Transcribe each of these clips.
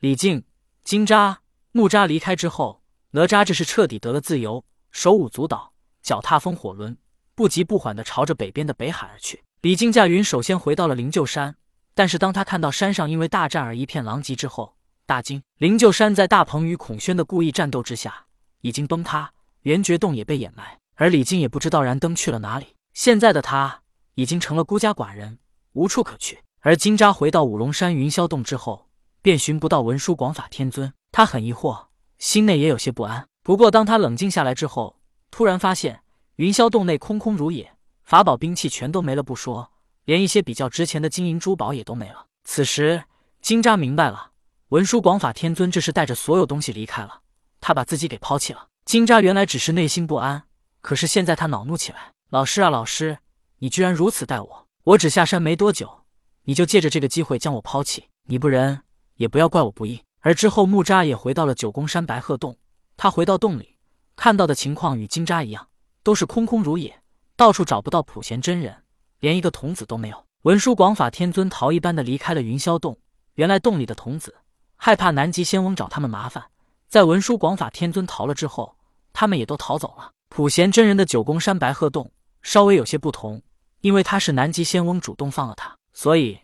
李靖、金吒、木吒离开之后，哪吒这是彻底得了自由，手舞足蹈，脚踏风火轮，不急不缓地朝着北边的北海而去。李靖驾云首先回到了灵鹫山，但是当他看到山上因为大战而一片狼藉之后，大惊。灵鹫山在大鹏与孔宣的故意战斗之下已经崩塌，圆觉洞也被掩埋，而李靖也不知道燃灯去了哪里。现在的他已经成了孤家寡人，无处可去。而金吒回到五龙山云霄洞之后，便寻不到文殊广法天尊，他很疑惑，心内也有些不安。不过当他冷静下来之后，突然发现云霄洞内空空如也。法宝兵器全都没了不说，连一些比较值钱的金银珠宝也都没了。此时，金吒明白了，文殊广法天尊这是带着所有东西离开了，他把自己给抛弃了。金吒原来只是内心不安，可是现在他恼怒起来：“老师啊，老师，你居然如此待我！我只下山没多久，你就借着这个机会将我抛弃，你不仁，也不要怪我不义。”而之后，木吒也回到了九宫山白鹤洞，他回到洞里，看到的情况与金吒一样，都是空空如也。到处找不到普贤真人，连一个童子都没有。文殊广法天尊逃一般的离开了云霄洞。原来洞里的童子害怕南极仙翁找他们麻烦，在文殊广法天尊逃了之后，他们也都逃走了。普贤真人的九宫山白鹤洞稍微有些不同，因为他是南极仙翁主动放了他，所以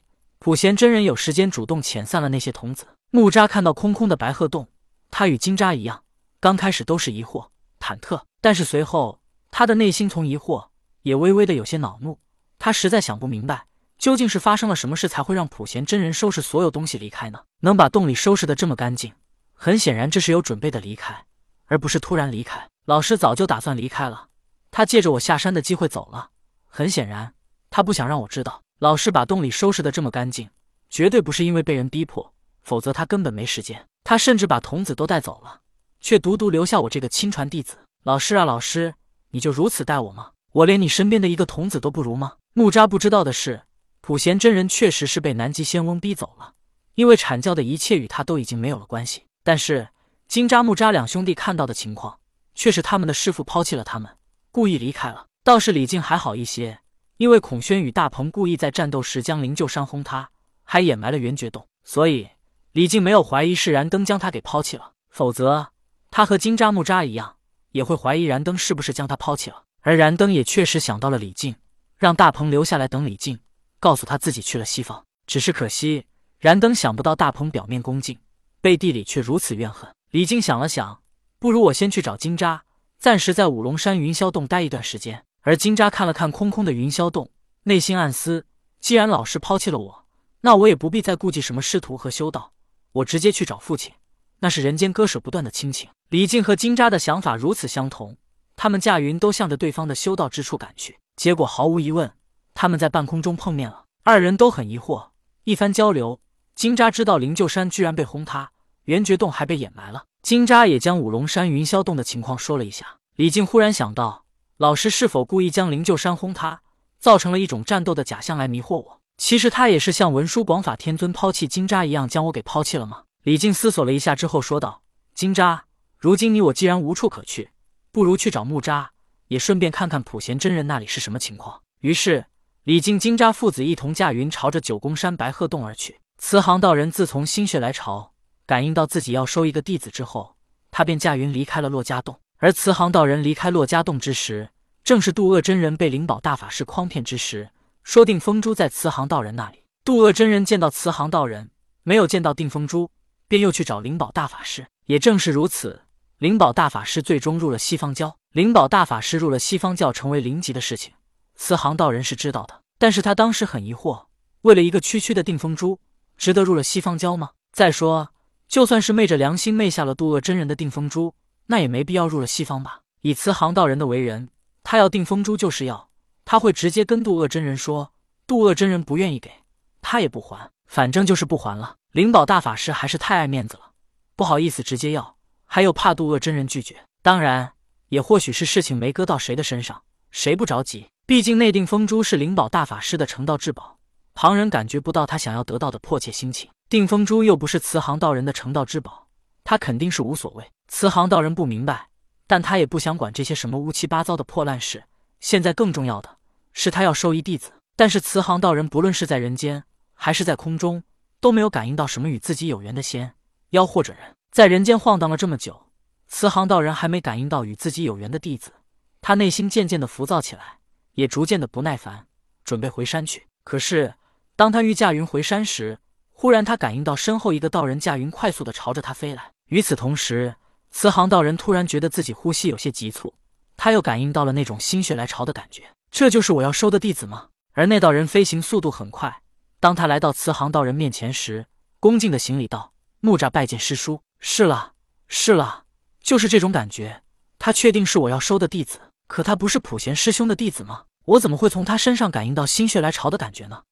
普贤真人有时间主动遣散了那些童子。木吒看到空空的白鹤洞，他与金吒一样，刚开始都是疑惑、忐忑，但是随后他的内心从疑惑。也微微的有些恼怒，他实在想不明白，究竟是发生了什么事才会让普贤真人收拾所有东西离开呢？能把洞里收拾的这么干净，很显然这是有准备的离开，而不是突然离开。老师早就打算离开了，他借着我下山的机会走了。很显然，他不想让我知道，老师把洞里收拾的这么干净，绝对不是因为被人逼迫，否则他根本没时间。他甚至把童子都带走了，却独独留下我这个亲传弟子。老师啊，老师，你就如此待我吗？我连你身边的一个童子都不如吗？木吒不知道的是，普贤真人确实是被南极仙翁逼走了，因为阐教的一切与他都已经没有了关系。但是金吒、木吒两兄弟看到的情况，却是他们的师傅抛弃了他们，故意离开了。倒是李靖还好一些，因为孔宣与大鹏故意在战斗时将灵鹫山轰塌，还掩埋了圆觉洞，所以李靖没有怀疑是燃灯将他给抛弃了。否则，他和金吒、木吒一样，也会怀疑燃灯是不是将他抛弃了。而燃灯也确实想到了李靖，让大鹏留下来等李靖，告诉他自己去了西方。只是可惜，燃灯想不到大鹏表面恭敬，背地里却如此怨恨。李靖想了想，不如我先去找金吒，暂时在五龙山云霄洞待一段时间。而金吒看了看空空的云霄洞，内心暗思：既然老师抛弃了我，那我也不必再顾忌什么师徒和修道，我直接去找父亲，那是人间割舍不断的亲情。李靖和金吒的想法如此相同。他们驾云都向着对方的修道之处赶去，结果毫无疑问，他们在半空中碰面了。二人都很疑惑，一番交流，金吒知道灵鹫山居然被轰塌，圆觉洞还被掩埋了。金吒也将五龙山云霄洞的情况说了一下。李靖忽然想到，老师是否故意将灵鹫山轰塌，造成了一种战斗的假象来迷惑我？其实他也是像文殊广法天尊抛弃金吒一样，将我给抛弃了吗？李靖思索了一下之后说道：“金吒，如今你我既然无处可去。”不如去找木吒，也顺便看看普贤真人那里是什么情况。于是，李靖、金吒父子一同驾云朝着九宫山白鹤洞而去。慈航道人自从心血来潮，感应到自己要收一个弟子之后，他便驾云离开了洛家洞。而慈航道人离开洛家洞之时，正是渡恶真人被灵宝大法师诓骗之时。说定风珠在慈航道人那里，渡恶真人见到慈航道人，没有见到定风珠，便又去找灵宝大法师。也正是如此。灵宝大法师最终入了西方教。灵宝大法师入了西方教，成为灵级的事情，慈航道人是知道的。但是他当时很疑惑：为了一个区区的定风珠，值得入了西方教吗？再说，就算是昧着良心昧下了渡恶真人的定风珠，那也没必要入了西方吧？以慈航道人的为人，他要定风珠就是要，他会直接跟渡恶真人说，渡恶真人不愿意给他也不还，反正就是不还了。灵宝大法师还是太爱面子了，不好意思直接要。还有怕渡恶真人拒绝，当然也或许是事情没搁到谁的身上，谁不着急？毕竟内定风珠是灵宝大法师的成道至宝，旁人感觉不到他想要得到的迫切心情。定风珠又不是慈航道人的成道之宝，他肯定是无所谓。慈航道人不明白，但他也不想管这些什么乌七八糟的破烂事。现在更重要的是他要收一弟子，但是慈航道人不论是在人间还是在空中，都没有感应到什么与自己有缘的仙。妖或者人，在人间晃荡了这么久，慈航道人还没感应到与自己有缘的弟子，他内心渐渐的浮躁起来，也逐渐的不耐烦，准备回山去。可是，当他欲驾云回山时，忽然他感应到身后一个道人驾云快速的朝着他飞来。与此同时，慈航道人突然觉得自己呼吸有些急促，他又感应到了那种心血来潮的感觉。这就是我要收的弟子吗？而那道人飞行速度很快，当他来到慈航道人面前时，恭敬的行礼道：“木吒拜见师叔。”“是了，是了，就是这种感觉。他确定是我要收的弟子，可他不是普贤师兄的弟子吗？我怎么会从他身上感应到心血来潮的感觉呢？”